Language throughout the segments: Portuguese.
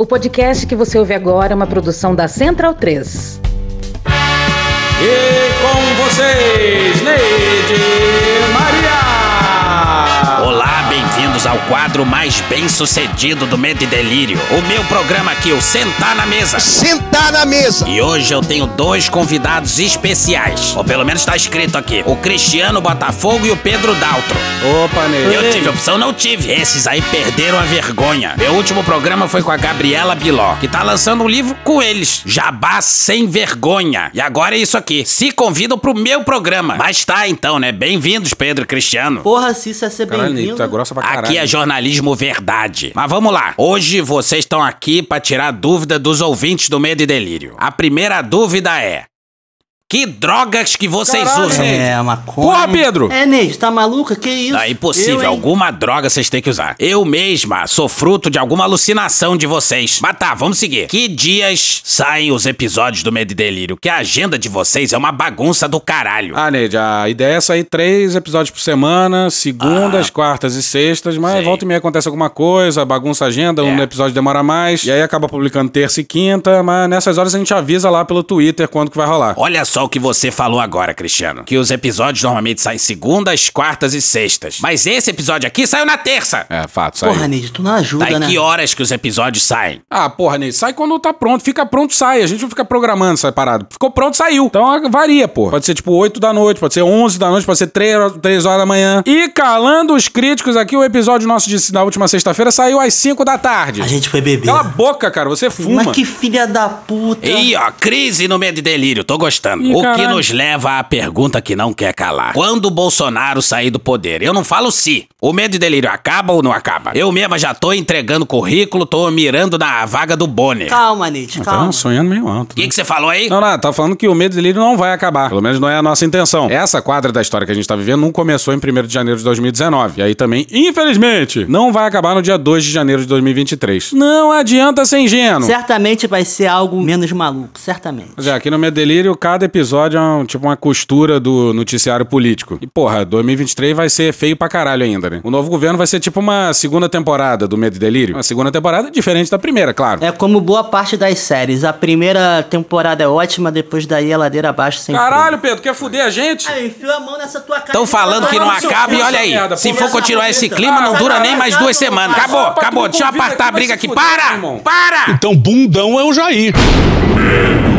O podcast que você ouve agora é uma produção da Central 3. E com vocês, Neide Maria! Bem-vindos ao quadro mais bem sucedido do Medo e Delírio. O meu programa aqui, o Sentar na Mesa. Sentar na mesa. E hoje eu tenho dois convidados especiais. Ou pelo menos tá escrito aqui: o Cristiano Botafogo e o Pedro Daltro. Opa, Neide. Eu tive opção? Não tive. Esses aí perderam a vergonha. Meu último programa foi com a Gabriela Biló, que tá lançando um livro com eles. Jabá sem vergonha. E agora é isso aqui. Se convidam pro meu programa. Mas tá então, né? Bem-vindos, Pedro e Cristiano. Porra, se isso é ser bem-vindo. tu é grossa pra caralho. Aqui é jornalismo verdade. Mas vamos lá. Hoje vocês estão aqui pra tirar dúvida dos ouvintes do Medo e Delírio. A primeira dúvida é: que drogas que vocês Caralho, usam? É, maconha. Porra, Pedro! É, Neide, tá maluca? Que isso? É impossível. Eu, alguma droga vocês têm que usar. Eu mesma sou fruto de alguma alucinação de vocês. Mas tá, vamos seguir. Que dias saem os episódios do Medo e Delírio? Que a agenda de vocês é uma bagunça do caralho. Ah, Neide, a ideia é sair três episódios por semana, segundas, quartas e sextas, mas Ah. Sei. volta e meia acontece alguma coisa, bagunça a agenda, um É. episódio demora mais, e aí acaba publicando terça e quinta, mas nessas horas a gente avisa lá pelo Twitter quando que vai rolar. Olha só o que você falou agora, Cristiano. Que os episódios normalmente saem segundas, quartas e sextas. Mas esse episódio aqui saiu na terça. É, fato, saiu. Porra, Neide, tu não ajuda, Tá, e né? que horas que os episódios saem? Ah, porra, Neide, sai quando tá pronto. Fica pronto, sai. A gente não fica programando essa parada. Ficou pronto, saiu. Então ah, varia, pô. Pode ser tipo 8 da noite, pode ser 11 da noite, pode ser 3, horas- 3 horas da manhã. E calando os críticos aqui, o episódio nosso de, da última sexta-feira saiu às 5 da tarde. A gente foi beber. Cala a boca, cara. Você fuma. Mas que filha da puta. Ih, ó, crise no medo e delírio, tô gostando. Ih, o que caralho. nos leva à pergunta que não quer calar. Quando o Bolsonaro sair do poder? Eu não falo se. O medo e delírio acaba ou não acaba? Eu mesma já tô entregando currículo, tô mirando na vaga do Bonner. Calma, Neide, Tá calma. sonhando meio alto. O que que você falou aí? Não, não, tá falando que o medo e delírio não vai acabar. Pelo menos não é a nossa intenção. Essa quadra da história que a gente tá vivendo não começou em 1 de janeiro de 2019. E aí também, infelizmente, não vai acabar no dia 2 de janeiro de 2023. Não adianta ser ingênuo. Certamente vai ser algo menos maluco, certamente. Mas é, aqui no Medo e Delírio, cada episódio é um, tipo uma costura do noticiário político. E, porra, 2023 vai ser feio pra caralho ainda, né? O novo governo vai ser tipo uma segunda temporada do Medo e Delírio. Uma segunda temporada diferente da primeira, claro. É como boa parte das séries. A primeira temporada é ótima, depois daí a ladeira abaixo sem Caralho, Pedro, quer fuder a gente? Aí, enfia a mão nessa tua cara. Estão falando que não acaba e olha aí. merda, Se for continuar esse clima, não Ah, dura vai, nem mais duas semanas. Acabou, acabou. Deixa eu apartar a briga aqui. Para! irmão. Para! Então, bundão é o Jair. Medo,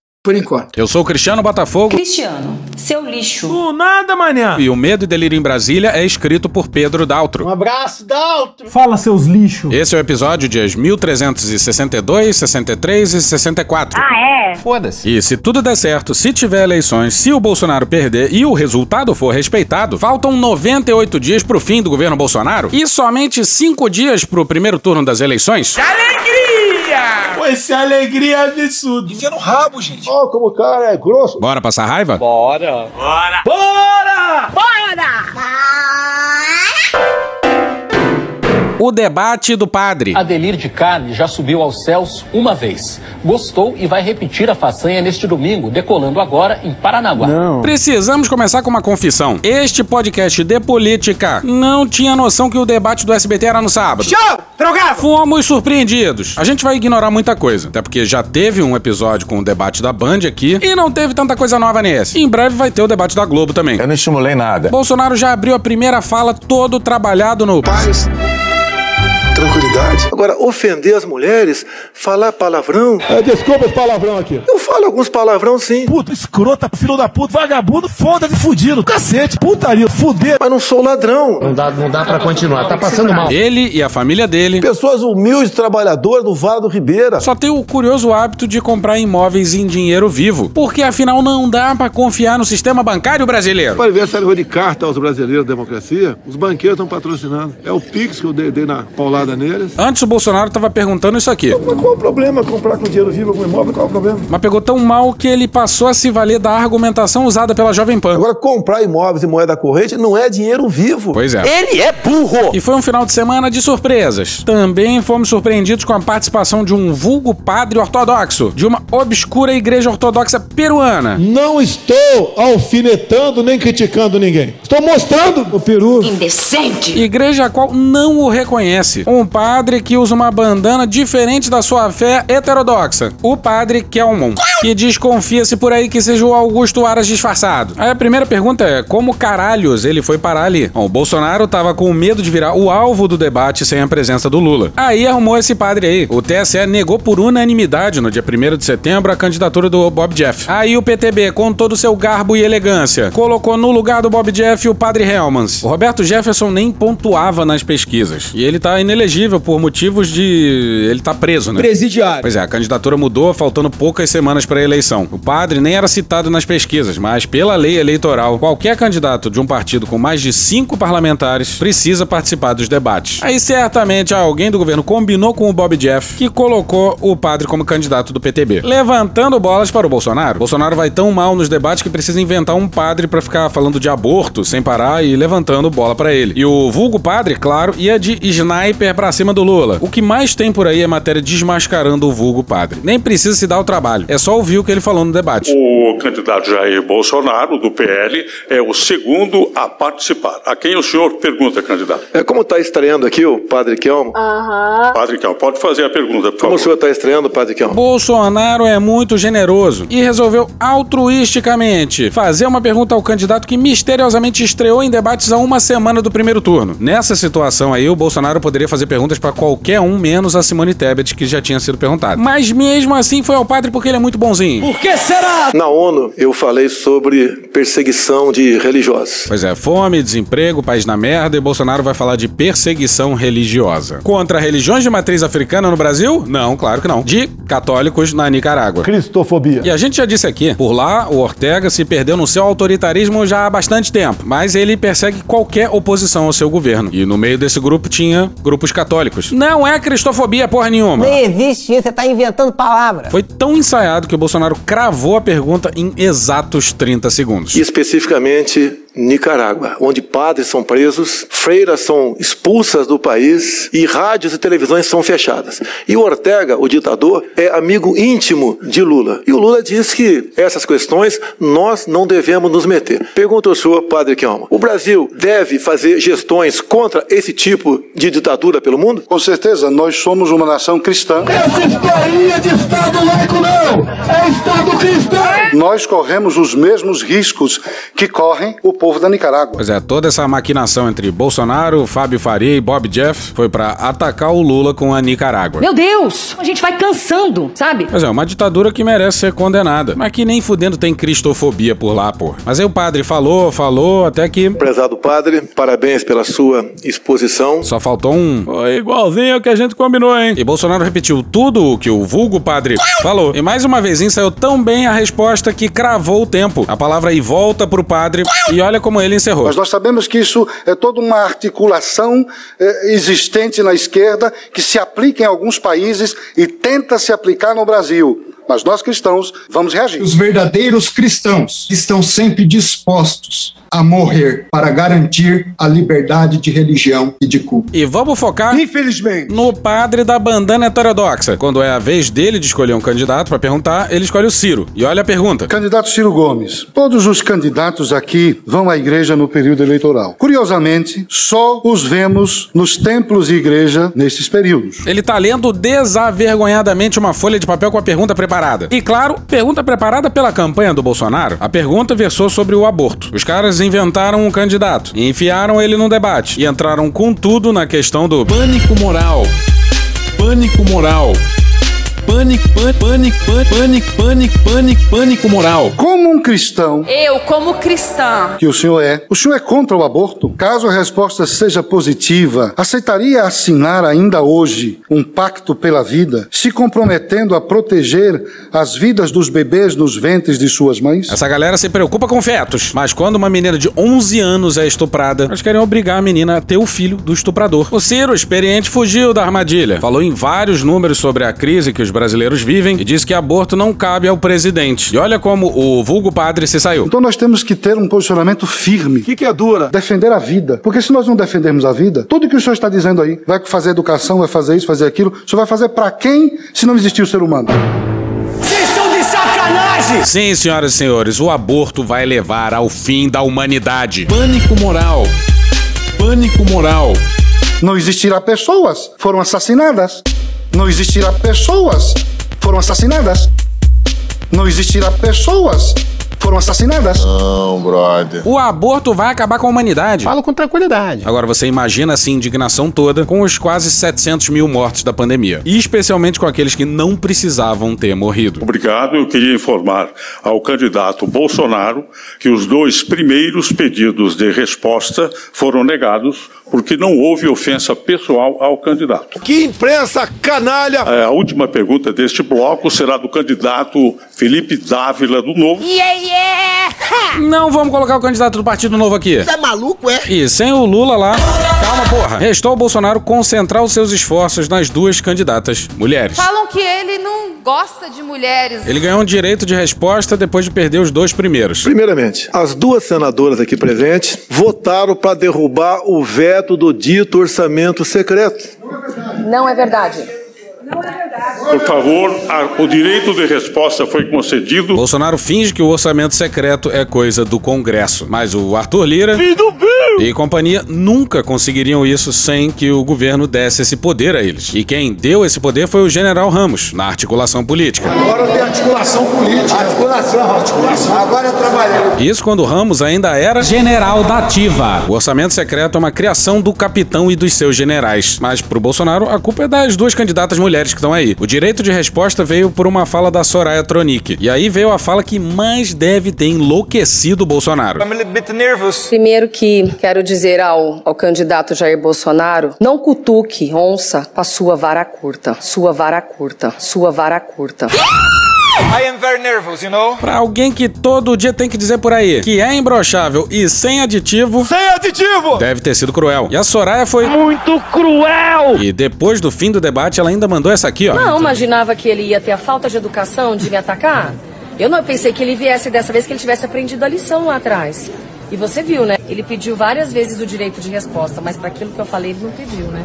Por enquanto. Eu sou o Cristiano Botafogo Cristiano, seu lixo. e o Medo e Delírio em Brasília é escrito por Pedro Daltro. abraço, Daltro. Fala, seus lixos. Esse é o episódio dias 1362, 63 e 64. Ah, é? Foda-se. E se tudo der certo, se tiver eleições, se o Bolsonaro perder e o resultado for respeitado, faltam 98 dias pro fim do governo Bolsonaro e somente 5 dias pro primeiro turno das eleições. Pô, essa alegria absurda. Enfia no rabo, gente. Ó, como o cara é grosso. Bora passar raiva? O debate do padre. Adelir de Carne já subiu aos céus uma vez. Gostou e vai repetir a façanha neste domingo, decolando agora em Paranaguá. Precisamos começar com uma confissão. Este podcast de política não tinha noção que o debate do SBT era no sábado. Show! Drogado! Fomos surpreendidos. A gente vai ignorar muita coisa, até porque já teve um episódio com o debate da Band aqui e não teve tanta coisa nova nesse. Em breve vai ter o debate da Globo também. Eu não estimulei nada. Bolsonaro já abriu a primeira fala todo trabalhado no Paz. Tranquilidade. Agora, ofender as mulheres, falar palavrão. desculpa esse palavrão aqui. Eu falo alguns palavrão sim, Puta, escrota, filho da puta, vagabundo, foda-se, fudido. Cacete, putaria, fuder. mas não sou ladrão. Não dá, não dá pra continuar, tá passando mal. ele e a família dele. Pessoas humildes, trabalhadoras do Vale do Ribeira. Só tem o curioso hábito de comprar imóveis em dinheiro vivo, porque afinal não dá pra confiar no sistema bancário brasileiro. Para ver essa de carta aos brasileiros da democracia, os banqueiros estão patrocinando. É o Pix que eu dei, dei na paulada Antes o Bolsonaro tava perguntando isso aqui. Mas qual o problema comprar com dinheiro vivo algum imóvel? Qual o problema? Mas pegou tão mal que ele passou a se valer da argumentação usada pela Jovem Pan. Agora, comprar imóveis e moeda corrente não é dinheiro vivo. Pois é. Ele é burro. E foi um final de semana de surpresas. Também fomos surpreendidos com a participação de um vulgo padre ortodoxo, de uma obscura igreja ortodoxa peruana. Não estou alfinetando nem criticando ninguém. Estou mostrando o peru. Indecente. Igreja a qual não o reconhece. Um padre que usa uma bandana diferente da sua fé heterodoxa. O padre Kelmon, que desconfia-se por aí que seja o Augusto Aras disfarçado. Aí a primeira pergunta é: como caralhos ele foi parar ali? Bom, o Bolsonaro tava com medo de virar o alvo do debate sem a presença do Lula. Aí arrumou esse padre aí. O TSE negou por unanimidade no dia 1 de setembro a candidatura do Bob Jeff. Aí o PTB, com todo o seu garbo e elegância, colocou no lugar do Bob Jeff o padre Helmans. O Roberto Jefferson nem pontuava nas pesquisas. E ele tá inelegível por motivos de. Ele tá preso, né? Presidiário. Pois é, a candidatura mudou faltando poucas semanas para a eleição. O padre nem era citado nas pesquisas, mas pela lei eleitoral, qualquer candidato de um partido com mais de cinco parlamentares precisa participar dos debates. Aí certamente alguém do governo combinou com o Bob Jeff que colocou o padre como candidato do PTB, levantando bolas para o Bolsonaro. Bolsonaro vai tão mal nos debates que precisa inventar um padre para ficar falando de aborto sem parar e levantando bola para ele. E o vulgo padre, claro, ia de sniper pra cima do Lula. O que mais tem por aí é matéria desmascarando o vulgo padre. Nem precisa se dar o trabalho. É só ouvir o que ele falou no debate. O candidato Jair Bolsonaro, do PL, é o segundo a participar. A quem o senhor pergunta, candidato? É, como está estreando aqui o Padre Kelmo? Aham. Padre Cal, pode fazer a pergunta, por Como o favor. senhor está estreando, Padre Kelmo? Bolsonaro é muito generoso e resolveu altruisticamente fazer uma pergunta ao candidato que misteriosamente estreou em debates há uma semana do primeiro turno. Nessa situação aí, o Bolsonaro poderia fazer perguntas para qualquer um, menos a Simone Tebet, que já tinha sido perguntada. Mas mesmo assim foi ao padre porque ele é muito bonzinho. Por que será? Na ONU, eu falei sobre perseguição de religiosos. Pois é, fome, desemprego, país na merda e Bolsonaro vai falar de perseguição religiosa. Contra religiões de matriz africana no Brasil? Não, claro que não. De católicos na Nicarágua. Cristofobia. E a gente já disse aqui, por lá, o Ortega se perdeu no seu autoritarismo já há bastante tempo, mas ele persegue qualquer oposição ao seu governo. E no meio desse grupo tinha grupos católicos. Não é cristofobia porra nenhuma. Nem existe isso, você tá inventando palavras. Foi tão ensaiado que o Bolsonaro cravou a pergunta em exatos 30 segundos. Especificamente Nicarágua, onde padres são presos, freiras são expulsas do país e rádios e televisões são fechadas. E o Ortega, o ditador, é amigo íntimo de Lula. E o Lula diz que essas questões nós não devemos nos meter. Pergunta ao senhor, padre Kelma, o Brasil deve fazer gestões contra esse tipo de ditadura pelo mundo? Com certeza, nós somos uma nação cristã. Essa historinha de Estado laico não! É Estado cristão! Nós corremos os mesmos riscos que correm o povo da Nicarágua. Pois é, toda essa maquinação entre Bolsonaro, Fábio Faria e Bob Jeff foi pra atacar o Lula com a Nicarágua. Meu Deus! A gente vai cansando, sabe? Pois é, uma ditadura que merece ser condenada. Mas que nem fudendo tem cristofobia por lá, pô. Mas aí o padre falou, falou, até que. Prezado padre, parabéns pela sua exposição. Só faltou um. Foi igualzinho ao que a gente combinou, hein? E Bolsonaro repetiu tudo o que o vulgo padre falou. E mais uma vez saiu tão bem a resposta que cravou o tempo. A palavra aí volta pro padre e olha como ele encerrou. Mas nós sabemos que isso é toda uma articulação eh, existente na esquerda que se aplica em alguns países e tenta se aplicar no Brasil. Mas nós cristãos vamos reagir. Os verdadeiros cristãos estão sempre dispostos a morrer para garantir a liberdade de religião e de culto. E vamos focar, infelizmente, no padre da bandana heterodoxa. Quando é a vez dele de escolher um candidato para perguntar, ele escolhe o Ciro. E olha a pergunta. Candidato Ciro Gomes, todos os candidatos aqui vão à igreja no período eleitoral. Curiosamente, só os vemos nos templos e igreja nesses períodos. Ele tá lendo desavergonhadamente uma folha de papel com a pergunta preparada. E claro, pergunta preparada pela campanha do Bolsonaro. A pergunta versou sobre o aborto. Os caras inventaram um candidato, e enfiaram ele num debate e entraram com tudo na questão do Pânico moral. Pânico moral. Pânico, pânico, pânico, pânico, pânico, pânico, pânico moral. Como um cristão Eu, como cristã, que o senhor é, o senhor é contra o aborto? Caso a resposta seja positiva, aceitaria assinar ainda hoje um pacto pela vida, se comprometendo a proteger as vidas dos bebês nos ventres de suas mães? Essa galera se preocupa com fetos, mas quando uma menina de 11 anos é estuprada, eles querem obrigar a menina a ter o filho do estuprador. O Ciro, experiente, fugiu da armadilha. Falou em vários números sobre a crise que os brasileiros vivem e disse que aborto não cabe ao presidente. E olha como o vulgo padre se saiu. Então nós temos que ter um posicionamento firme. O que, que é dura? Defender a vida. Porque se nós não defendermos a vida, tudo que o senhor está dizendo aí, vai fazer educação, vai fazer isso, fazer aquilo, o senhor vai fazer para quem se não existir o ser humano? Vocês estão de sacanagem! Sim, senhoras e senhores, o aborto vai levar ao fim da humanidade. Pânico moral. Pânico moral. Não existirá pessoas, foram assassinadas. Não existirá pessoas, foram assassinadas. Não existirá pessoas, foram assassinadas. Não, brother. O aborto vai acabar com a humanidade. Falo com tranquilidade. Agora você imagina essa indignação toda com os quase 700 mil mortos da pandemia. E especialmente com aqueles que não precisavam ter morrido. Obrigado. Eu queria informar ao candidato Bolsonaro que os dois primeiros pedidos de resposta foram negados porque não houve ofensa pessoal ao candidato. Que imprensa canalha! É, A última pergunta deste bloco será do candidato Felipe Dávila do Novo. yeah, yeah. Não vamos colocar o candidato do Partido Novo aqui. é maluco, é? E sem o Lula lá. Calma, porra. Restou ao Bolsonaro concentrar os seus esforços nas duas candidatas mulheres. Falam que ele não gosta de mulheres. Ele ganhou um direito de resposta depois de perder os dois primeiros. Primeiramente, as duas senadoras aqui presentes votaram para derrubar o veto do dito orçamento secreto. Não é verdade. Por favor, a- o direito de resposta foi concedido. Bolsonaro finge que o orçamento secreto é coisa do Congresso, mas o Arthur Lira e companhia nunca conseguiriam isso sem que o governo desse esse poder a eles. E quem deu esse poder foi o general Ramos, na articulação política. Agora tem articulação política. Articulação, articulação. Agora é trabalhando. Isso quando Ramos ainda era general da ativa. O orçamento secreto é uma criação do capitão e dos seus generais. Mas pro Bolsonaro, a culpa é das duas candidatas mulheres que estão aí. O direito de resposta veio por uma fala da Soraya Tronic. E aí veio a fala que mais deve ter enlouquecido o Bolsonaro. Primeiro que quero dizer ao, ao candidato Jair Bolsonaro, não cutuque onça com a sua vara curta. Sua vara curta. Sua vara curta. I am very nervous, you know? Pra alguém que todo dia tem que dizer por aí que é imbrochável e sem aditivo, Sem aditivo! deve ter sido cruel. E a Soraya foi. Muito cruel! E depois do fim do debate, ela ainda mandou essa aqui, ó. Não imaginava que ele ia ter a falta de educação de me atacar? Eu não pensei que ele viesse dessa vez que ele tivesse aprendido a lição lá atrás. E você viu, né? Ele pediu várias vezes o direito de resposta, mas para aquilo que eu falei, ele não pediu, né?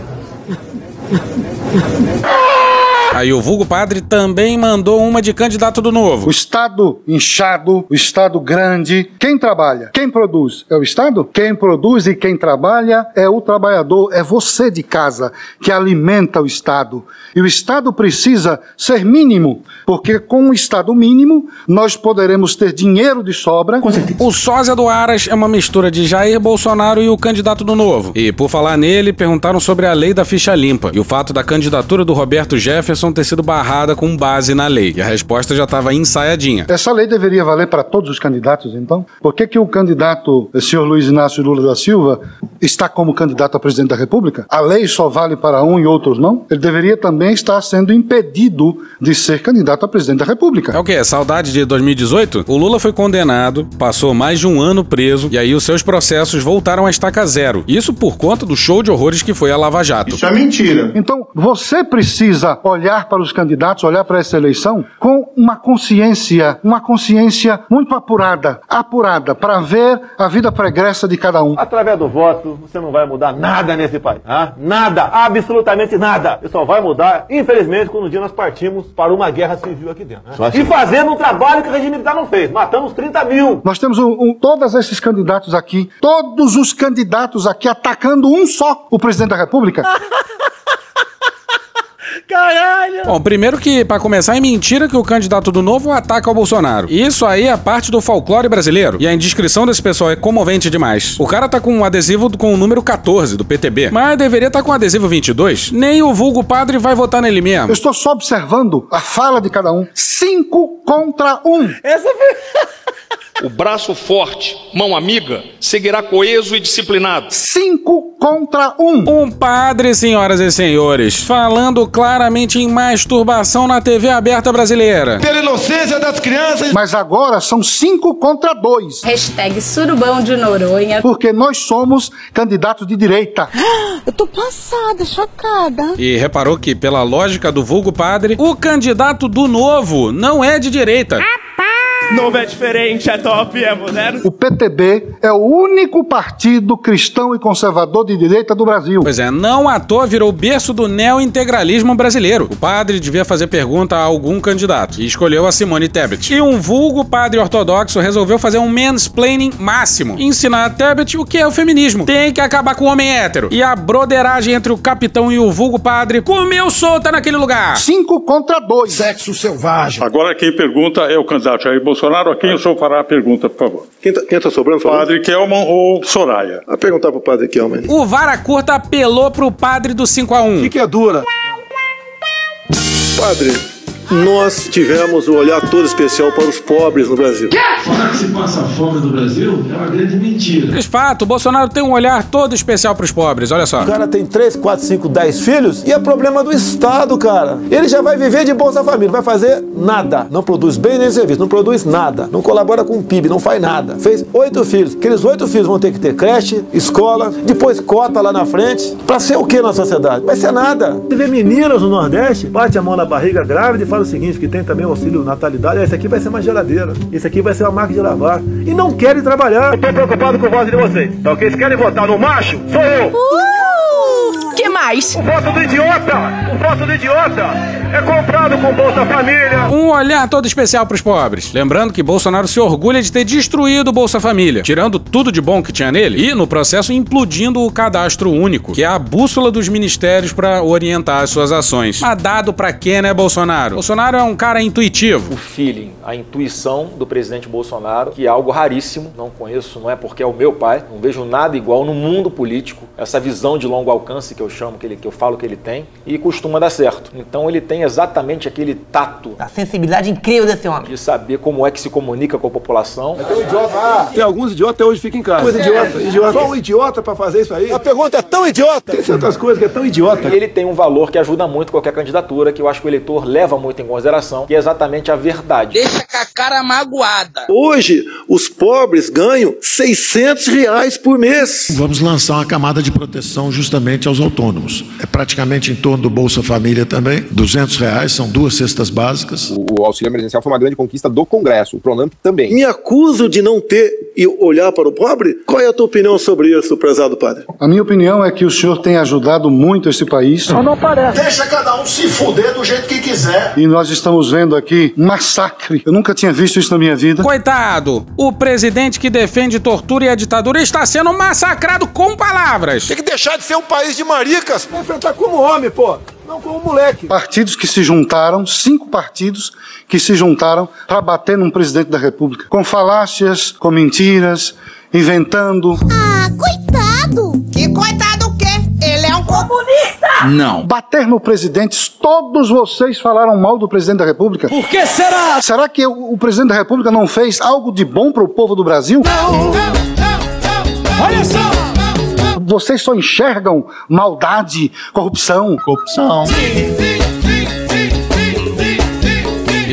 Aí o vulgo padre também mandou uma de candidato do novo. O Estado inchado, o Estado grande. Quem trabalha? Quem produz? É o Estado? Quem produz e quem trabalha é o trabalhador, é você de casa que alimenta o Estado. E o Estado precisa ser mínimo, porque com o Estado mínimo nós poderemos ter dinheiro de sobra. O sósia do Aras é uma mistura de Jair Bolsonaro e o candidato do novo. E por falar nele, perguntaram sobre a lei da ficha limpa e o fato da candidatura do Roberto Jefferson ter sido barrada com base na lei. E a resposta já estava ensaiadinha. Essa lei deveria valer para todos os candidatos, então? Por que, que o candidato, o senhor Luiz Inácio Lula da Silva, está como candidato a presidente da República? A lei só vale para um e outros não? Ele deveria também estar sendo impedido de ser candidato a presidente da República. É o quê? Saudade de 2018? O Lula foi condenado, passou mais de um ano preso e aí os seus processos voltaram a estaca zero. Isso por conta do show de horrores que foi a Lava Jato. Isso é mentira. Então, você precisa olhar para os candidatos, olhar para essa eleição com uma consciência, uma consciência muito apurada, apurada, para ver a vida pregressa de cada um. Através do voto, você não vai mudar nada nesse país. tá? Nada, absolutamente nada. Você só vai mudar, infelizmente, quando um dia nós partimos para uma guerra civil aqui dentro. né? E fazendo um trabalho que o regime militar não fez. Matamos 30 mil. Nós temos um, um- todos esses candidatos aqui, todos os candidatos aqui atacando um só, o presidente da República. Caralho! Bom, primeiro que, pra começar, é mentira que o candidato do Novo ataca o Bolsonaro. Isso aí é parte do folclore brasileiro. E a indiscrição desse pessoal é comovente demais. O cara tá com um adesivo com o número 14 do PTB, mas deveria estar tá com o adesivo 22. Nem o vulgo padre vai votar nele mesmo. Eu estou só observando a fala de cada um. Cinco contra um. Essa O braço forte, mão amiga, seguirá coeso e disciplinado. Cinco contra um. Um padre, senhoras e senhores, falando claramente em masturbação na TV aberta brasileira. Pela inocência das crianças. Mas agora são cinco contra dois. Hashtag surubão de Noronha. Porque nós somos candidatos de direita. Eu tô passada, chocada. E reparou que, pela lógica do vulgo padre, o candidato do novo não é de direita. Novo é diferente, é top, é moderno. O PTB é o único partido cristão e conservador de direita do Brasil. Pois é, não à toa virou berço do neointegralismo brasileiro. O padre devia fazer pergunta a algum candidato e escolheu a Simone Tebet. E um vulgo padre ortodoxo resolveu fazer um mansplaining máximo. Ensinar a Tebet o que é o feminismo. Tem que acabar com o homem hétero. E a broderagem entre o capitão e o vulgo padre comeu solta naquele lugar. Cinco contra dois. Sexo selvagem. Agora quem pergunta é o candidato Jair Bolsonaro, a quem o senhor fará a pergunta, por favor? Quem tá, quem tá sobrando? Falando? Padre Kelman ou Soraya? A perguntar pro padre Kelman. O Vara Curta apelou pro padre do 5 a 1 O que, que é dura? Padre, nós tivemos o olhar todo especial para os pobres no Brasil. Falar que se passa fome no Brasil é uma grande mentira. De fato, o Bolsonaro tem um olhar todo especial pros pobres, olha só. O cara tem 3, 4, 5, 10 filhos e é problema do Estado, cara. Ele já vai viver de Bolsa Família, vai fazer nada. Não produz bem nem serviço, não produz nada. Não colabora com o PIB, não faz nada. Fez oito filhos. Aqueles oito filhos vão ter que ter creche, escola, depois cota lá na frente. Pra ser o que na sociedade? Vai ser nada. Você vê meninas no Nordeste, bate a mão na barriga grávida e fala o seguinte, que tem também o auxílio natalidade. Esse aqui vai ser uma geladeira. Esse aqui vai ser uma máquina de lavar. E não querem trabalhar. Eu tô preocupado com o voto de vocês. Então, quem querem votar no macho, sou eu. Uh, mais? O voto do idiota! O voto do idiota é comprado com Bolsa Família. Um olhar todo especial pros pobres. Lembrando que Bolsonaro se orgulha de ter destruído o Bolsa Família, tirando tudo de bom que tinha nele e, no processo, implodindo o cadastro único, que é a bússola dos ministérios para orientar as suas ações. Mas dado pra quê, né, Bolsonaro? Bolsonaro é um cara intuitivo. O feeling, a intuição do presidente Bolsonaro, que é algo raríssimo, não conheço, não é porque é o meu pai, não vejo nada igual no mundo político, essa visão de longo alcance que eu chamo, que, ele, que eu falo que ele tem, e costuma dar certo. Então ele tem exatamente aquele tato. A sensibilidade incrível desse homem. De saber como é que se comunica com a população. Tem um idiota. Tem alguns idiotas até hoje ficam em casa. Coisa idiota, idiota. Só um idiota pra fazer isso aí. A pergunta é tão idiota. Tem certas coisas que é tão idiota. Ele tem um valor que ajuda muito qualquer candidatura, que eu acho que o eleitor leva muito em consideração, que é exatamente a verdade. Deixa com a cara magoada. Hoje, os pobres ganham 600 reais por mês. Vamos lançar uma camada de proteção justamente aos autônomos. É praticamente em torno do Bolsa Família também, 200 reais, são duas cestas básicas. O, o auxílio emergencial foi uma grande conquista do Congresso, o Pronamp também. Me acuso de não ter e olhar para o pobre? Qual é a tua opinião sobre isso, prezado padre? A minha opinião é que o senhor tem ajudado muito esse país. Não, não parece. Deixa cada um se fuder do jeito que quiser. E nós estamos vendo aqui um massacre. Eu nunca tinha visto isso na minha vida. Coitado! O presidente que defende tortura e a ditadura está sendo massacrado com palavras. Tem que deixar de ser um país de maricas. Vai enfrentar como homem, pô. Não como moleque. Partidos que se juntaram, cinco partidos que se juntaram para bater num presidente da República. Com falácias, com mentiras, inventando. Ah, coitado! Que coitado o quê? Ele é um comunista! Não. Bater no presidente, todos vocês falaram mal do presidente da República. Por que será? Será que o, o presidente da República não fez algo de bom para o povo do Brasil? Não! Olha só! Vocês só enxergam maldade, corrupção. Corrupção. E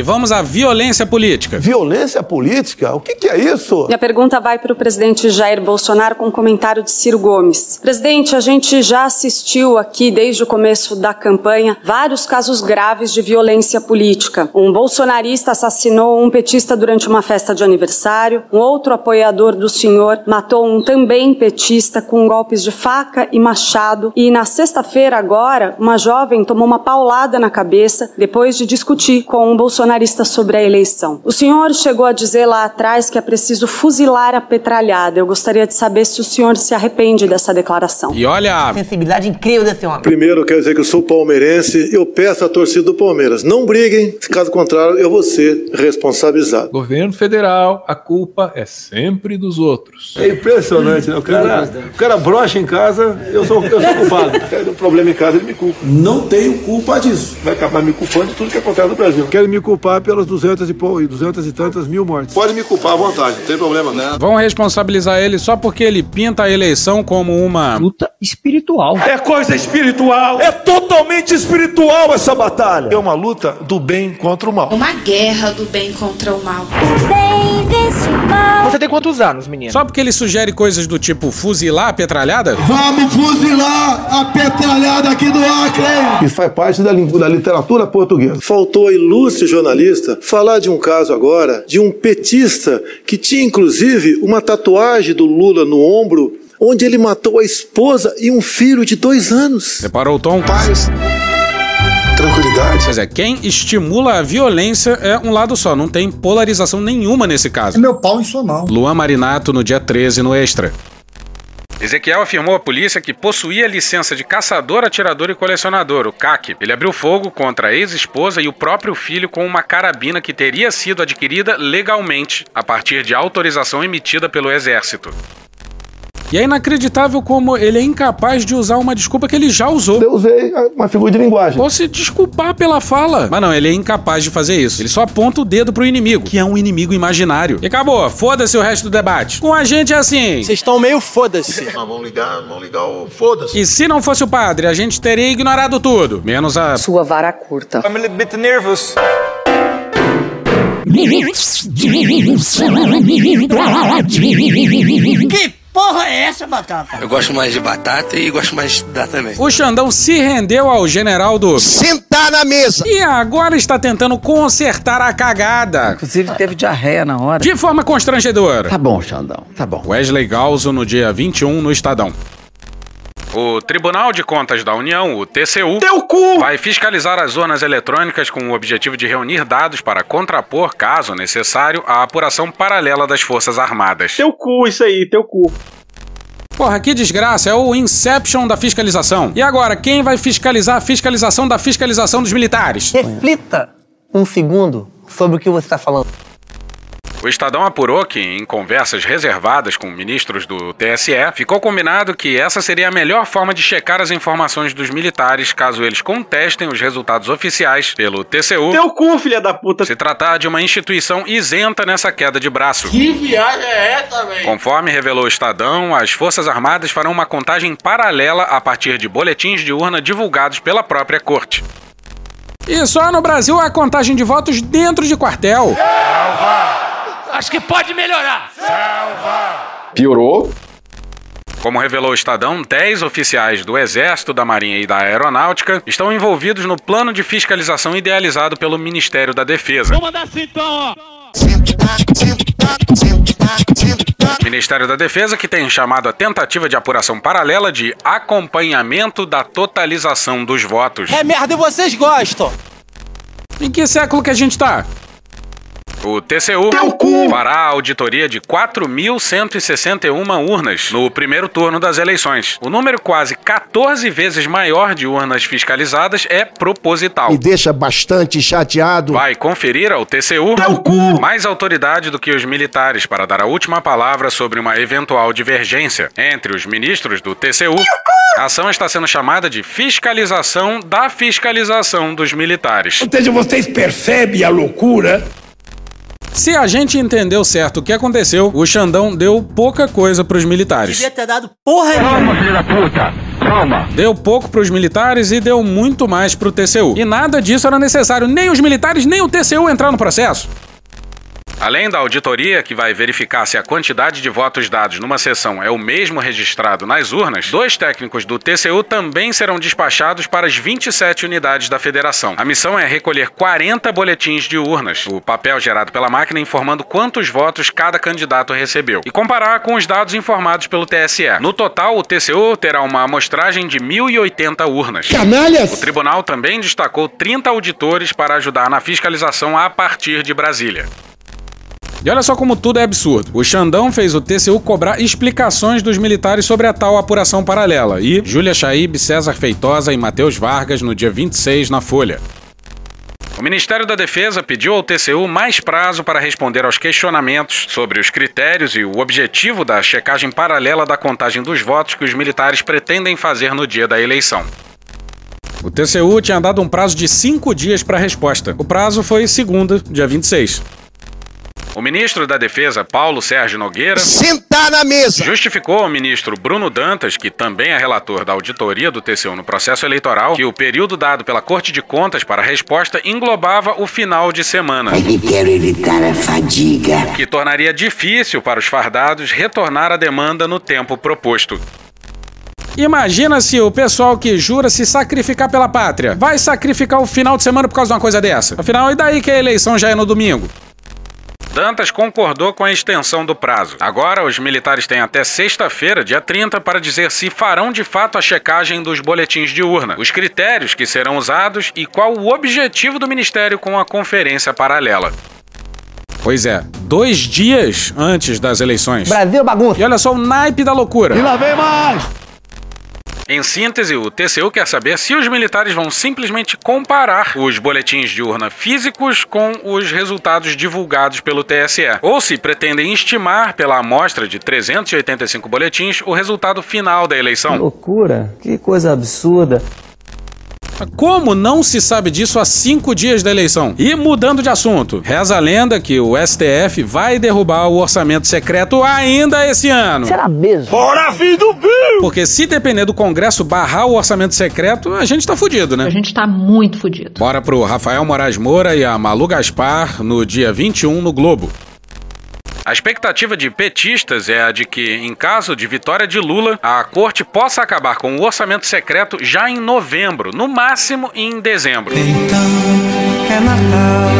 vamos à violência política. Violência política? O que, que é isso? Minha pergunta vai para o presidente Jair Bolsonaro com um comentário de Ciro Gomes. Presidente, a gente já assistiu aqui desde o começo da campanha vários casos graves de violência política. Um bolsonarista assassinou um petista durante uma festa de aniversário, um outro apoiador do senhor matou um também petista com golpes de faca e machado, e na sexta-feira agora, uma jovem tomou uma paulada na cabeça depois de discutir com um bolsonarista bolsonarista sobre a eleição. O senhor chegou a dizer lá atrás que é preciso fuzilar a petralhada. Eu gostaria de saber se o senhor se arrepende dessa declaração. E olha a sensibilidade incrível desse homem. Primeiro, eu quero dizer que eu sou palmeirense. Eu peço à torcida do Palmeiras, não briguem, se caso contrário, eu vou ser responsabilizado. Governo federal, a culpa é sempre dos outros. É impressionante, né? O cara, o cara brocha em casa, eu sou, eu sou culpado. Tem um problema em casa, ele me culpa. Não tenho culpa disso. Vai acabar me culpando de tudo que acontece no Brasil. Querem me culpar pelas 200 e, pou, 200 e tantas mil mortes. Pode me culpar à vontade, não tem problema não. Vão responsabilizar ele só porque ele pinta a eleição como uma luta espiritual. É coisa espiritual. É totalmente espiritual essa batalha. É uma luta do bem contra o mal. Uma guerra do bem contra o mal. O bem vence o mal. Você tem quantos anos, menino? Só porque ele sugere coisas do tipo fuzilar a petralhada? Vamos fuzilar a petralhada aqui do Acre! Isso faz parte da, da literatura portuguesa. Faltou a ilustre jornalista falar de um caso agora de um petista que tinha inclusive uma tatuagem do Lula no ombro, onde ele matou a esposa e um filho de dois anos. Reparou o tom? Paz. Tranquilidade. Pois é, quem estimula a violência é um lado só, não tem polarização nenhuma nesse caso. É meu pau em sua mão. Luan Marinato no dia 13 no Extra. Ezequiel afirmou à polícia que possuía licença de caçador, atirador e colecionador, o CAC. Ele abriu fogo contra a ex-esposa e o próprio filho com uma carabina que teria sido adquirida legalmente a partir de autorização emitida pelo Exército. E é inacreditável como ele é incapaz de usar uma desculpa que ele já usou. Eu usei uma figura de linguagem. Ou se desculpar pela fala. Mas não, ele é incapaz de fazer isso. Ele só aponta o dedo pro inimigo, que é um inimigo imaginário. E acabou, foda-se o resto do debate. Com a gente é assim. Vocês estão meio foda-se. Mas vamos ligar, vamos ligar o foda-se. E se não fosse o padre, a gente teria ignorado tudo. Menos a. Sua vara curta. I'm a little bit nervous. Que porra é essa, Batata? Eu gosto mais de batata e gosto mais de dar também. O Xandão se rendeu ao general do. Sentar na mesa! E agora está tentando consertar a cagada. Inclusive teve diarreia na hora. De forma constrangedora. Tá bom, Xandão, tá bom. Wesley Galzo no dia 21 no Estadão. O Tribunal de Contas da União, o TCU, Teu cu! vai fiscalizar as urnas eletrônicas com o objetivo de reunir dados para contrapor, caso necessário, a apuração paralela das Forças Armadas. Teu cu, isso aí, teu cu. Porra, que desgraça, é o Inception da fiscalização. E agora, quem vai fiscalizar a fiscalização da fiscalização dos militares? Reflita um segundo sobre o que você está falando. O Estadão apurou que, em conversas reservadas com ministros do TSE, ficou combinado que essa seria a melhor forma de checar as informações dos militares caso eles contestem os resultados oficiais pelo TCU. Teu cu, filha da puta. Se tratar de uma instituição isenta nessa queda de braço. Que viagem é essa, velho? Conforme revelou o Estadão, as Forças Armadas farão uma contagem paralela a partir de boletins de urna divulgados pela própria corte. E só no Brasil há contagem de votos dentro de quartel. Acho que pode melhorar. Piorou. Como revelou o Estadão, 10 oficiais do Exército, da Marinha e da Aeronáutica estão envolvidos no plano de fiscalização idealizado pelo Ministério da Defesa. Vou mandar assim então, ó. Ministério da Defesa que tem chamado a tentativa de apuração paralela de acompanhamento da totalização dos votos. É merda e vocês gostam. Em que século que a gente tá? O TCU fará a auditoria de 4.161 urnas no primeiro turno das eleições. O número quase 14 vezes maior de urnas fiscalizadas é proposital. Me deixa bastante chateado. Vai conferir ao TCU mais autoridade do que os militares para dar a última palavra sobre uma eventual divergência entre os ministros do TCU. A ação está sendo chamada de fiscalização da fiscalização dos militares. Ou seja, vocês percebem a loucura? Se a gente entendeu certo o que aconteceu, o Xandão deu pouca coisa pros militares. Devia ter dado porra Calma, filho da puta! Calma! Deu pouco pros militares e deu muito mais pro TCU. E nada disso era necessário, nem os militares nem o TCU entrar no processo. Além da auditoria, que vai verificar se a quantidade de votos dados numa sessão é o mesmo registrado nas urnas, dois técnicos do TCU também serão despachados para as 27 unidades da federação. A missão é recolher 40 boletins de urnas, o papel gerado pela máquina informando quantos votos cada candidato recebeu, e comparar com os dados informados pelo TSE. No total, o TCU terá uma amostragem de 1.080 urnas. Canalhas! O tribunal também destacou 30 auditores para ajudar na fiscalização a partir de Brasília. E olha só como tudo é absurdo. O Xandão fez o TCU cobrar explicações dos militares sobre a tal apuração paralela. E Júlia Chaib, César Feitosa e Matheus Vargas no dia 26 na Folha. O Ministério da Defesa pediu ao TCU mais prazo para responder aos questionamentos sobre os critérios e o objetivo da checagem paralela da contagem dos votos que os militares pretendem fazer no dia da eleição. O TCU tinha dado um prazo de cinco dias para a resposta. O prazo foi segunda, dia 26. O ministro da Defesa, Paulo Sérgio Nogueira, Sentar na mesa! justificou ao ministro Bruno Dantas, que também é relator da auditoria do TCU no processo eleitoral, que o período dado pela Corte de Contas para a resposta englobava o final de semana. quero evitar a fadiga. Que tornaria difícil para os fardados retornar à demanda no tempo proposto. Imagina se o pessoal que jura se sacrificar pela pátria vai sacrificar o final de semana por causa de uma coisa dessa. Afinal, e daí que a eleição já é no domingo? Dantas concordou com a extensão do prazo. Agora, os militares têm até sexta-feira, dia 30, para dizer se farão de fato a checagem dos boletins de urna, os critérios que serão usados e qual o objetivo do Ministério com a conferência paralela. Pois é, dois dias antes das eleições. Brasil bagunça. E olha só o naipe da loucura. E lá vem mais! Em síntese, o TCU quer saber se os militares vão simplesmente comparar os boletins de urna físicos com os resultados divulgados pelo TSE, ou se pretendem estimar pela amostra de 385 boletins o resultado final da eleição. Loucura, que coisa absurda. Como não se sabe disso há cinco dias da eleição? E mudando de assunto, reza a lenda que o STF vai derrubar o orçamento secreto ainda esse ano. Será mesmo? Bora, filho do Bill! Porque se depender do Congresso barrar o orçamento secreto, a gente tá fudido, né? A gente tá muito fudido. Bora pro Rafael Moraes Moura e a Malu Gaspar no dia 21 no Globo. A expectativa de petistas é a de que, em caso de vitória de Lula, a corte possa acabar com o orçamento secreto já em novembro, no máximo em dezembro. É Natal.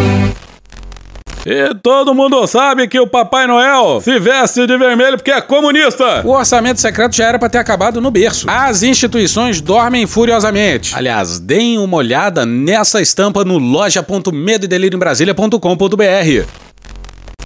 E todo mundo sabe que o Papai Noel se veste de vermelho porque é comunista. O orçamento secreto já era para ter acabado no berço. As instituições dormem furiosamente. Aliás, deem uma olhada nessa estampa no loja.medoedelirioembrasilha.com.br.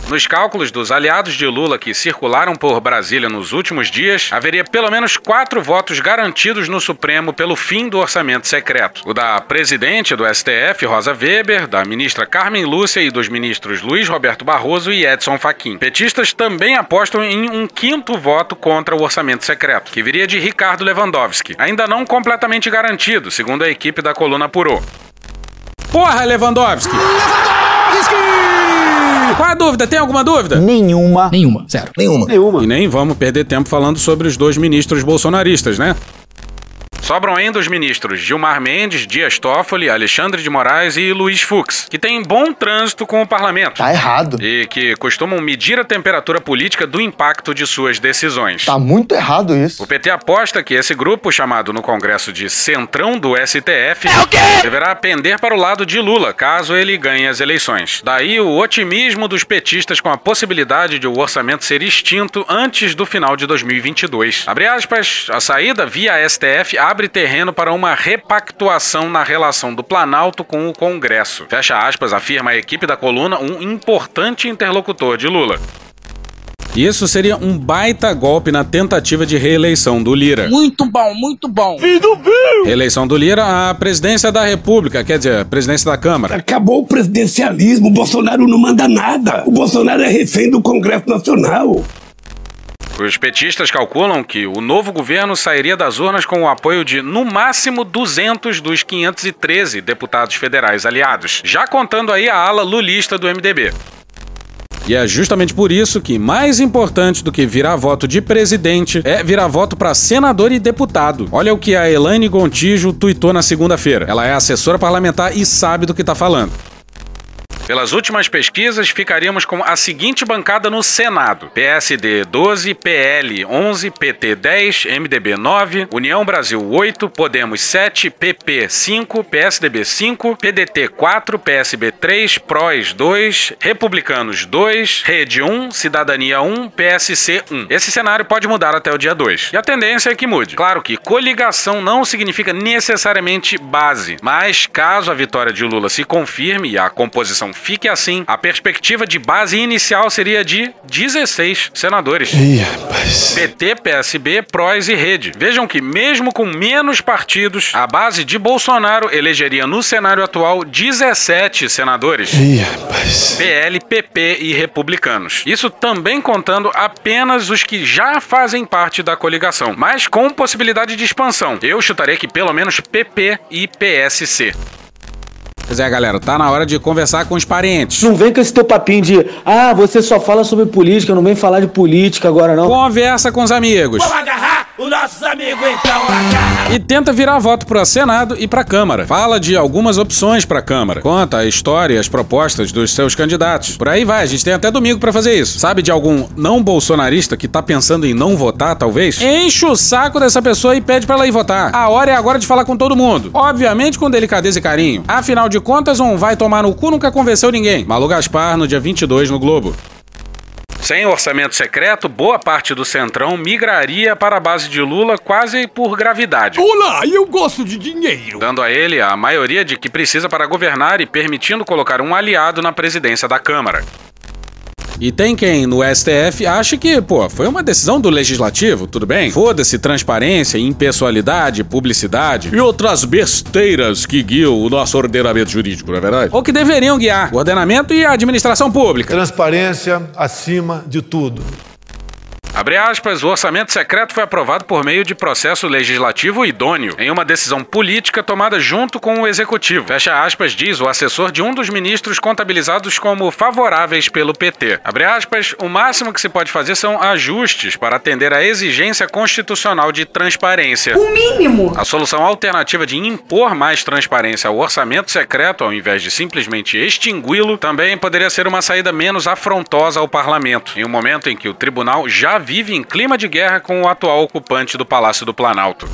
Nos cálculos dos aliados de Lula que circularam por Brasília nos últimos dias, haveria pelo menos quatro votos garantidos no Supremo pelo fim do orçamento secreto. O da presidente do STF, Rosa Weber, da ministra Carmen Lúcia e dos ministros Luiz Roberto Barroso e Edson Fachin. Petistas também apostam em um quinto voto contra o orçamento secreto, que viria de Ricardo Lewandowski, ainda não completamente garantido, segundo a equipe da coluna apurou. Porra, Lewandowski! Qual a dúvida? Tem alguma dúvida? Nenhuma. Nenhuma, zero. Nenhuma. E nem vamos perder tempo falando sobre os dois ministros bolsonaristas, né? Sobram ainda os ministros Gilmar Mendes, Dias Toffoli, Alexandre de Moraes e Luiz Fux, que têm bom trânsito com o parlamento. Tá errado. E que costumam medir a temperatura política do impacto de suas decisões. Tá muito errado isso. O PT aposta que esse grupo, chamado no Congresso de Centrão do STF, deverá pender para o lado de Lula, caso ele ganhe as eleições. Daí o otimismo dos petistas com a possibilidade de o orçamento ser extinto antes do final de 2022. Abre aspas, a saída via STF abre terreno para uma repactuação na relação do Planalto com o Congresso. Fecha aspas, afirma a equipe da coluna, um importante interlocutor de Lula. Isso seria um baita golpe na tentativa de reeleição do Lira. Muito bom, muito bom. Reeleição do Lira à presidência da República, quer dizer, presidência da Câmara. Acabou o presidencialismo, o Bolsonaro não manda nada. O Bolsonaro é refém do Congresso Nacional. Os petistas calculam que o novo governo sairia das urnas com o apoio de, no máximo, 200 dos 513 deputados federais aliados, já contando aí a ala lulista do MDB. E é justamente por isso que, mais importante do que virar voto de presidente, é virar voto para senador e deputado. Olha o que a Elaine Gontijo tuitou na segunda-feira. Ela é assessora parlamentar e sabe do que tá falando. Pelas últimas pesquisas, ficaríamos com a seguinte bancada no Senado: PSD 12, PL 11, PT 10, MDB 9, União Brasil 8, Podemos 7, PP 5, PSDB 5, PDT 4, PSB 3, PROS 2, Republicanos 2, Rede 1, Cidadania 1, PSC 1. Esse cenário pode mudar até o dia 2. E a tendência é que mude. Claro que coligação não significa necessariamente base, mas caso a vitória de Lula se confirme e a composição fique assim, a perspectiva de base inicial seria de 16 senadores. Ih, rapaz. PT, PSB, PROS e Rede. Vejam que, mesmo com menos partidos, a base de Bolsonaro elegeria no cenário atual 17 senadores. Ih, rapaz. PL, PP e republicanos. Isso também contando apenas os que já fazem parte da coligação, mas com possibilidade de expansão. Eu chutaria que pelo menos PP e PSC. Pois é, galera, tá na hora de conversar com os parentes. Não vem com esse teu papinho de, ah, você só fala sobre política, não vem falar de política agora não. Conversa com os amigos. Vamos agarrar os nossos amigos então, agarra. E tenta virar voto pro Senado e pra Câmara. Fala de algumas opções pra Câmara. Conta a história e as propostas dos seus candidatos. Por aí vai, a gente tem até domingo pra fazer isso. Sabe de algum não bolsonarista que tá pensando em não votar, talvez? Enche o saco dessa pessoa e pede pra ela ir votar. A hora é agora de falar com todo mundo. Obviamente com delicadeza e carinho. Afinal de contas, um vai tomar no cu nunca convenceu ninguém. Malu Gaspar no dia 22 no Globo. Sem orçamento secreto, boa parte do Centrão migraria para a base de Lula quase por gravidade. Olá, eu gosto de dinheiro. Dando a ele a maioria de que precisa para governar e permitindo colocar um aliado na presidência da Câmara. E tem quem no STF acha que, pô, foi uma decisão do legislativo, tudo bem? Foda-se transparência, impessoalidade, publicidade e outras besteiras que guiam o nosso ordenamento jurídico, não é verdade? Ou que deveriam guiar o ordenamento e a administração pública. Transparência acima de tudo. Abre aspas, o orçamento secreto foi aprovado por meio de processo legislativo idôneo, em uma decisão política tomada junto com o executivo. Fecha aspas, diz o assessor de um dos ministros contabilizados como favoráveis pelo PT. Abre aspas, o máximo que se pode fazer são ajustes para atender à exigência constitucional de transparência. O mínimo! A solução alternativa de impor mais transparência ao orçamento secreto, ao invés de simplesmente extingui-lo, também poderia ser uma saída menos afrontosa ao parlamento, em um momento em que o tribunal já vive em clima de guerra com o atual ocupante do Palácio do Planalto.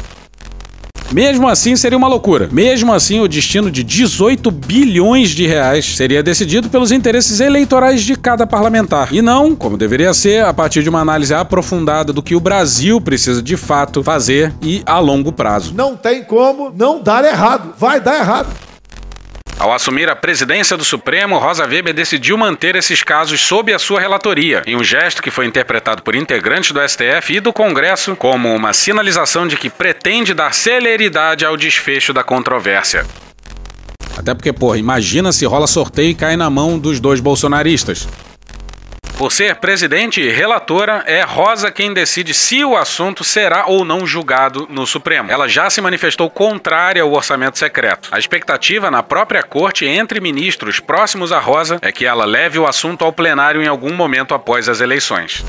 Mesmo assim, seria uma loucura. Mesmo assim, o destino de 18 bilhões de reais seria decidido pelos interesses eleitorais de cada parlamentar. E não, como deveria ser, a partir de uma análise aprofundada do que o Brasil precisa de fato fazer e a longo prazo. Não tem como não dar errado. Vai dar errado. Ao assumir a presidência do Supremo, Rosa Weber decidiu manter esses casos sob a sua relatoria, em um gesto que foi interpretado por integrantes do STF e do Congresso como uma sinalização de que pretende dar celeridade ao desfecho da controvérsia. Até porque, porra, imagina se rola sorteio e cai na mão dos dois bolsonaristas. Por ser presidente e relatora, é Rosa quem decide se o assunto será ou não julgado no Supremo. Ela já se manifestou contrária ao orçamento secreto. A expectativa na própria corte entre ministros próximos a Rosa é que ela leve o assunto ao plenário em algum momento após as eleições.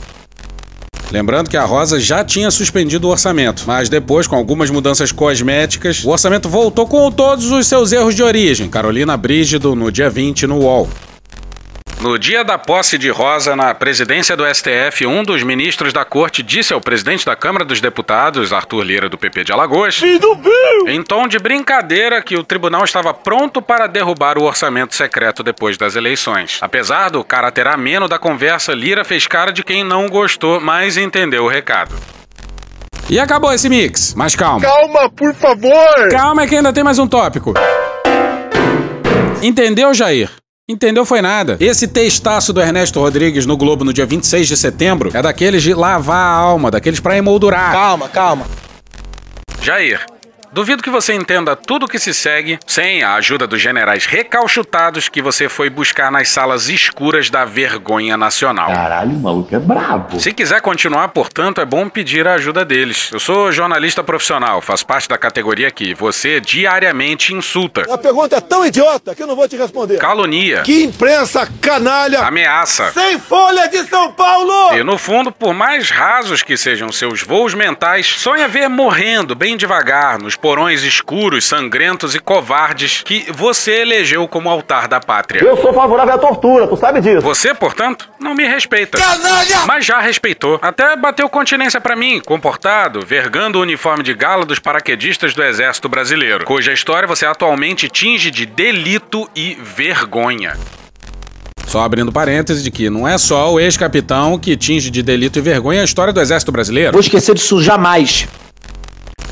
Lembrando que a Rosa já tinha suspendido o orçamento, mas depois, com algumas mudanças cosméticas, o orçamento voltou com todos os seus erros de origem. Carolina Brígido no dia 20 no UOL. No dia da posse de Rosa na presidência do STF, um dos ministros da corte disse ao presidente da Câmara dos Deputados, Arthur Lira, do PP de Alagoas, em tom de brincadeira, que o tribunal estava pronto para derrubar o orçamento secreto depois das eleições. Apesar do caráter ameno da conversa, Lira fez cara de quem não gostou, mas entendeu o recado. E acabou esse mix, mas calma. Calma, por favor! Calma, é que ainda tem mais um tópico. Entendeu, Jair? Entendeu? Foi nada. Esse textaço do Ernesto Rodrigues no Globo no dia 26 de setembro é daqueles de lavar a alma, daqueles pra emoldurar. Calma, calma. Jair, duvido que você entenda tudo o que se segue sem a ajuda dos generais recalchutados que você foi buscar nas salas escuras da vergonha nacional. Caralho, o maluco é brabo. Se quiser continuar, portanto, é bom pedir a ajuda deles. Eu sou jornalista profissional, faço parte da categoria que você diariamente insulta. A pergunta é tão idiota que eu não vou te responder. Calunia. Que imprensa canalha! Ameaça. Sem folha de São Paulo! E no fundo, por mais rasos que sejam seus voos mentais, sonha ver morrendo bem devagar nos porões escuros, sangrentos e covardes que você elegeu como altar da pátria. Eu sou favorável à tortura, tu sabe disso. Você, portanto, não me respeita. Canalha! Mas já respeitou. Até bateu continência para mim, comportado, vergando o uniforme de gala dos paraquedistas do Exército Brasileiro, cuja história você atualmente tinge de delito e vergonha. Só abrindo parênteses de que não é só o ex-capitão que tinge de delito e vergonha a história do Exército Brasileiro. Vou esquecer disso jamais.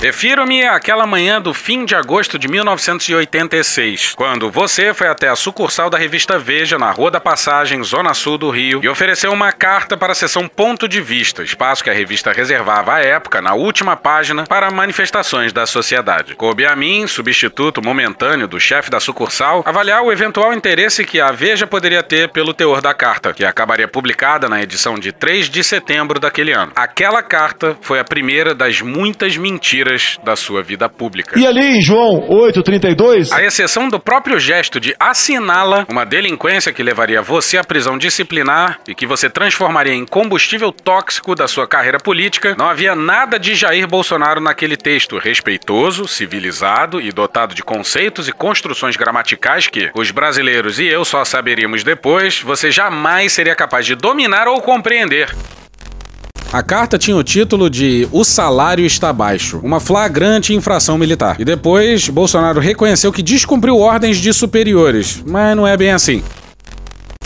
Refiro-me àquela manhã do fim de agosto de 1986, quando você foi até a sucursal da revista Veja, na Rua da Passagem, Zona Sul do Rio, e ofereceu uma carta para a seção Ponto de Vista, espaço que a revista reservava à época, na última página, para manifestações da sociedade. Coube a mim, substituto momentâneo do chefe da sucursal, avaliar o eventual interesse que a Veja poderia ter pelo teor da carta, que acabaria publicada na edição de 3 de setembro daquele ano. Aquela carta foi a primeira das muitas mentiras da sua vida pública. E ali em João 8,32? A exceção do próprio gesto de assiná-la, uma delinquência que levaria você à prisão disciplinar e que você transformaria em combustível tóxico da sua carreira política, não havia nada de Jair Bolsonaro naquele texto respeitoso, civilizado e dotado de conceitos e construções gramaticais que os brasileiros e eu só saberíamos depois, você jamais seria capaz de dominar ou compreender. A carta tinha o título de O salário está baixo, uma flagrante infração militar. E depois, Bolsonaro reconheceu que descumpriu ordens de superiores, mas não é bem assim.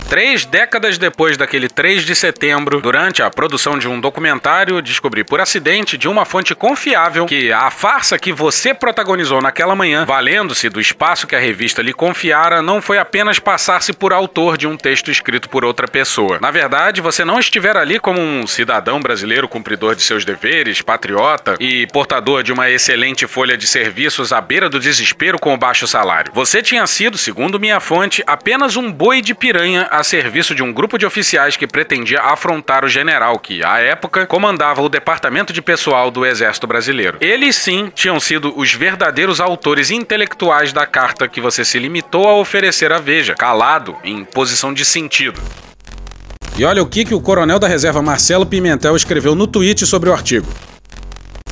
Três décadas depois daquele 3 de setembro, durante a produção de um documentário, descobri por acidente de uma fonte confiável que a farsa que você protagonizou naquela manhã, valendo-se do espaço que a revista lhe confiara, não foi apenas passar-se por autor de um texto escrito por outra pessoa. Na verdade, você não estiver ali como um cidadão brasileiro cumpridor de seus deveres, patriota e portador de uma excelente folha de serviços à beira do desespero com o baixo salário. Você tinha sido, segundo minha fonte, apenas um boi de piranha a serviço de um grupo de oficiais que pretendia afrontar o general que, à época, comandava o departamento de pessoal do Exército Brasileiro. Eles sim tinham sido os verdadeiros autores intelectuais da carta que você se limitou a oferecer à Veja, calado, em posição de sentido. E olha o que, que o coronel da reserva Marcelo Pimentel escreveu no tweet sobre o artigo.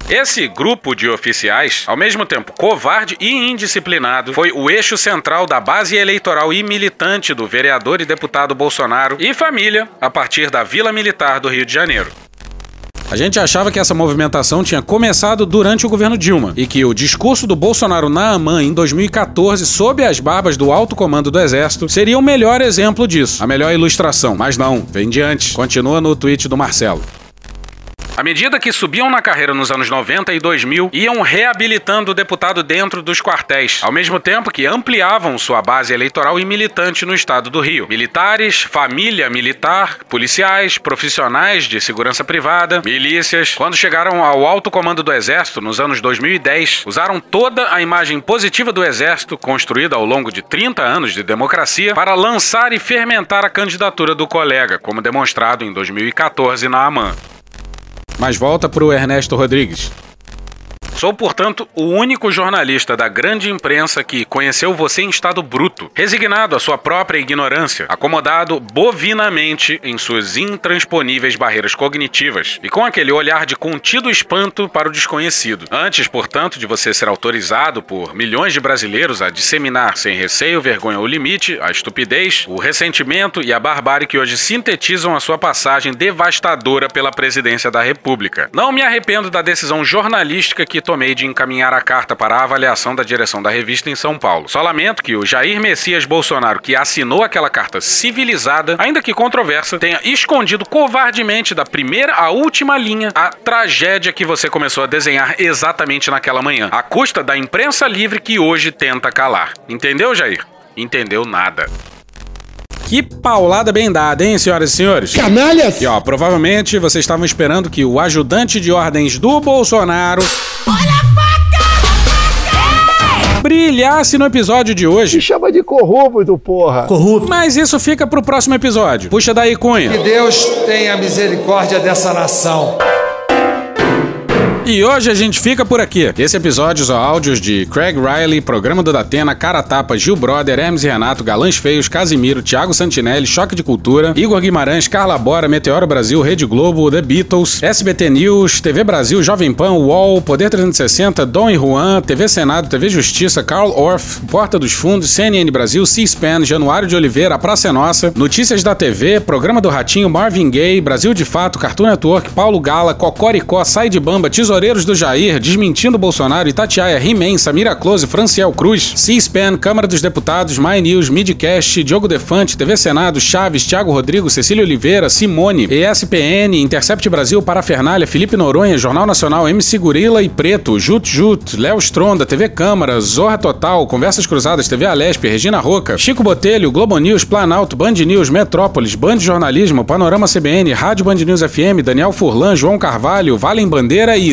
Esse grupo de oficiais, ao mesmo tempo covarde e indisciplinado, foi o eixo central da base eleitoral e militante do vereador e deputado Bolsonaro e família a partir da Vila Militar do Rio de Janeiro. A gente achava que essa movimentação tinha começado durante o governo Dilma e que o discurso do Bolsonaro na AMAN em 2014, sob as barbas do alto comando do Exército, seria o melhor exemplo disso, a melhor ilustração. Mas não, vem de antes. Continua no tweet do Marcelo. À medida que subiam na carreira nos anos 90 e 2000, iam reabilitando o deputado dentro dos quartéis, ao mesmo tempo que ampliavam sua base eleitoral e militante no estado do Rio. Militares, família militar, policiais, profissionais de segurança privada, milícias. Quando chegaram ao alto comando do Exército nos anos 2010, usaram toda a imagem positiva do Exército, construída ao longo de 30 anos de democracia, para lançar e fermentar a candidatura do colega, como demonstrado em 2014 na AMAN. Mas volta para o Ernesto Rodrigues. Sou, portanto, o único jornalista da grande imprensa que conheceu você em estado bruto, resignado à sua própria ignorância, acomodado bovinamente em suas intransponíveis barreiras cognitivas e com aquele olhar de contido espanto para o desconhecido. Antes, portanto, de você ser autorizado por milhões de brasileiros a disseminar sem receio, vergonha ou limite a estupidez, o ressentimento e a barbárie que hoje sintetizam a sua passagem devastadora pela presidência da República. Não me arrependo da decisão jornalística que tomei de encaminhar a carta para a avaliação da direção da revista em São Paulo. Só lamento que o Jair Messias Bolsonaro, que assinou aquela carta civilizada, ainda que controversa, tenha escondido covardemente da primeira à última linha a tragédia que você começou a desenhar exatamente naquela manhã, à custa da imprensa livre que hoje tenta calar. Entendeu, Jair? Entendeu nada. Que paulada bem dada, hein, senhoras e senhores? Canalhas! E ó, provavelmente vocês estavam esperando que o ajudante de ordens do Bolsonaro. Olha a faca! Brilhasse no episódio de hoje. Me chama de corrupto, porra. Corrupto. Mas isso fica pro próximo episódio. Puxa daí, Cunha. Que Deus tenha misericórdia dessa nação. E hoje a gente fica por aqui. Esse episódio são áudios de Craig Riley, Programa do Datena, Cara Tapa, Gil Brother, Hermes Renato, Galãs Feios, Casimiro, Thiago Santinelli, Choque de Cultura, Igor Guimarães, Carla Bora, Meteoro Brasil, Rede Globo, The Beatles, SBT News, TV Brasil, Jovem Pan, UOL, Poder 360, Dom e Juan, TV Senado, TV Justiça, Carl Orff, Porta dos Fundos, CNN Brasil, C-SPAN, Januário de Oliveira, Praça é Nossa, Notícias da TV, Programa do Ratinho, Marvin Gaye, Brasil de Fato, Cartoon Network, Paulo Gala, Cocoricó, Sai de Bamba, Tesoureiros do Jair, Desmentindo Bolsonaro, Itatiaia, He-Man, Samira Close, Franciel Cruz, C-SPAN, Câmara dos Deputados, My News, Midcast, Diogo Defante, TV Senado, Chaves, Thiago Rodrigo, Cecília Oliveira, Simone, ESPN, Intercept Brasil, Parafernália, Felipe Noronha, Jornal Nacional, MC Gorila e Preto, Jut Jut, Léo Stronda, TV Câmara, Zorra Total, Conversas Cruzadas, TV Alesp, Regina Roca, Chico Botelho, Globo News, Planalto, Band News, Metrópolis, Band Jornalismo, Panorama CBN, Rádio Band News FM, Daniel Furlan, João Carvalho, Valem Bandeira e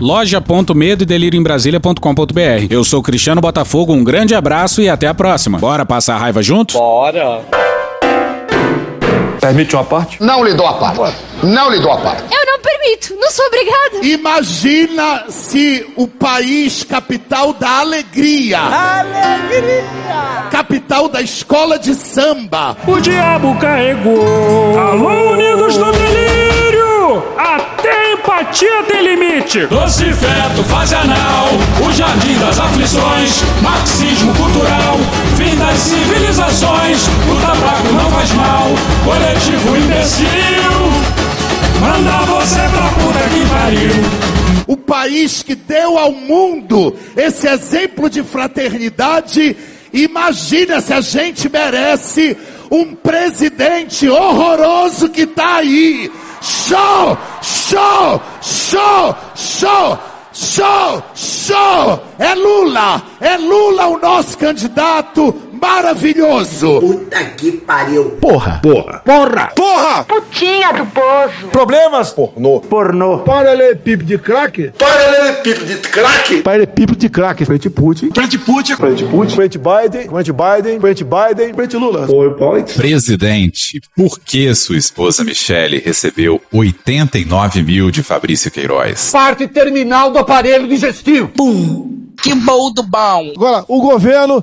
loja.medo e delírio em Brasília.com.br. Eu sou Cristiano Botafogo, um grande abraço e até a próxima. Bora passar a raiva junto? Bora! Permite uma parte? Não lhe dou a parte. Não lhe dou a parte. Eu não permito, não sou obrigada. Imagina se o país capital da alegria. Alegria! Capital da escola de samba. O diabo carregou. Alô, unidos do delírio! Até empatia tem limite. Doce feto faz anal, o jardim das aflições, marxismo cultural, fim das civilizações, o tabaco não faz mal, coletivo imbecil, manda você pra puta que pariu. O país que deu ao mundo esse exemplo de fraternidade, imagina se a gente merece um presidente horroroso que tá aí. Show! Show! Show! Show! Show! Show! É Lula! É Lula o nosso candidato maravilhoso! Puta que pariu! Porra! Porra! Porra! Porra! Putinha do poço. Problemas? Pornô. Pornô. Paralelepípedo de crack? Paralelepípedo de crack? Paralelepípedo de crack. Frente Putin. Frente Putin. Frente Putin. Frente Biden. Frente Biden. Frente Biden. Frente Lula. PowerPoint. Presidente, por que sua esposa Michele recebeu 89 mil de Fabrício Queiroz? Parte terminal do aparelho digestivo. Pum. Que bom do bom. Agora, o governo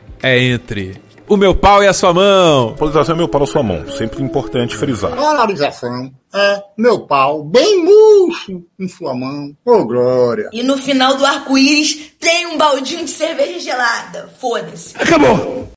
é entre o meu pau e a sua mão. Polarização é meu pau na sua mão. Sempre importante frisar. Polarização é meu pau bem murcho em sua mão. Ô, glória. E no final do arco-íris tem um baldinho de cerveja gelada. Foda-se. Acabou!